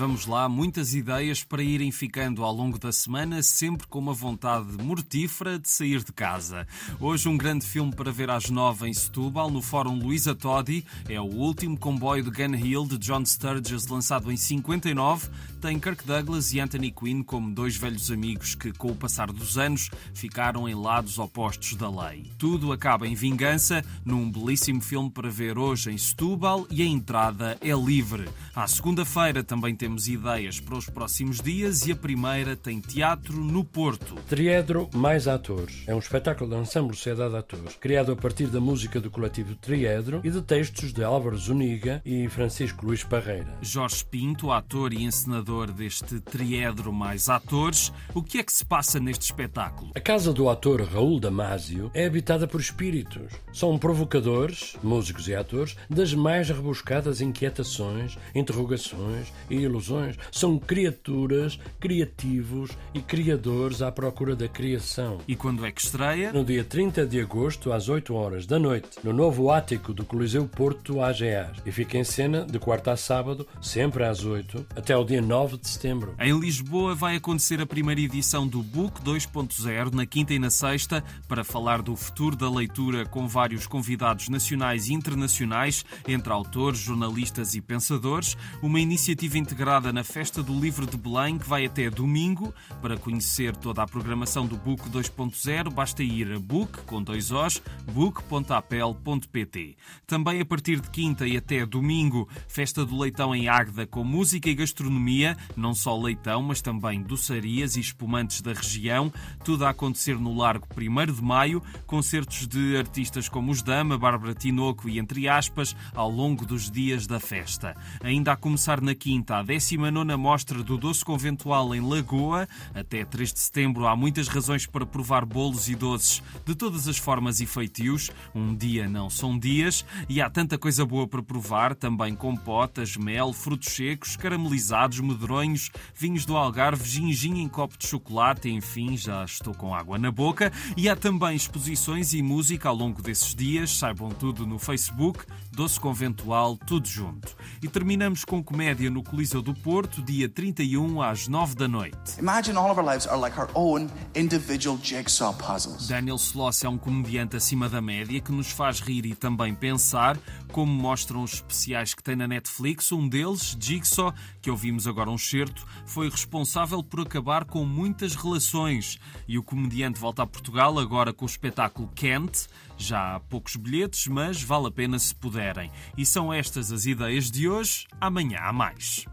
vamos lá, muitas ideias para irem ficando ao longo da semana, sempre com uma vontade mortífera de sair de casa. Hoje, um grande filme para ver às nove em Setúbal, no Fórum Luísa Todi. É o último comboio de Gun Hill de John Sturges, lançado em 59. Tem Kirk Douglas e Anthony Quinn como dois velhos amigos que, com o passar dos anos, ficaram em lados opostos da lei. Tudo acaba em vingança, num belíssimo filme para ver hoje em Setúbal e a entrada é livre. À segunda-feira também temos ideias para os próximos dias e a primeira tem teatro no Porto. Triedro mais atores. É um espetáculo da Ensemble Sociedade de Atores, criado a partir da música do coletivo Triedro e de textos de Álvaro Zuniga e Francisco Luís Parreira. Jorge Pinto, ator e encenador deste Triedro mais atores, o que é que se passa neste espetáculo? A casa do ator Raul Damasio é habitada por espíritos. São provocadores, músicos e atores, das mais rebuscadas inquietações, interrogações e ilusões. São criaturas, criativos e criadores à procura da criação. E quando é que estreia? No dia 30 de agosto, às 8 horas da noite, no novo ático do Coliseu Porto AGAs. E fica em cena de quarta a sábado, sempre às 8, até o dia 9 de setembro. Em Lisboa vai acontecer a primeira edição do Book 2.0, na quinta e na sexta, para falar do futuro da leitura com vários convidados nacionais e internacionais, entre autores, jornalistas e pensadores. Uma iniciativa na Festa do Livro de Belém, que vai até domingo. Para conhecer toda a programação do Book 2.0, basta ir a book, com dois Os, book.apel.pt. Também a partir de quinta e até domingo, Festa do Leitão em Águeda, com música e gastronomia, não só leitão, mas também doçarias e espumantes da região. Tudo a acontecer no Largo 1 de Maio, concertos de artistas como os Dama, Bárbara Tinoco e entre aspas, ao longo dos dias da festa. Ainda a começar na quinta, a 19 Mostra do Doce Conventual em Lagoa. Até 3 de setembro há muitas razões para provar bolos e doces de todas as formas e feitios. Um dia não são dias e há tanta coisa boa para provar, também compotas, mel, frutos secos, caramelizados, medronhos, vinhos do Algarve, gingim em copo de chocolate, enfim, já estou com água na boca. E há também exposições e música ao longo desses dias, saibam tudo no Facebook, Doce Conventual, tudo junto. E terminamos com comédia no Coliseu do Porto, dia 31 às 9 da noite. Imagine all of our lives are like our own individual jigsaw puzzles. Daniel Sloss é um comediante acima da média que nos faz rir e também pensar, como mostram os especiais que tem na Netflix. Um deles, Jigsaw, que ouvimos agora um certo, foi responsável por acabar com muitas relações. E o comediante volta a Portugal agora com o espetáculo Kent. Já há poucos bilhetes, mas vale a pena se puderem. E são estas as ideias de hoje. Amanhã há mais.